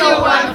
Radio one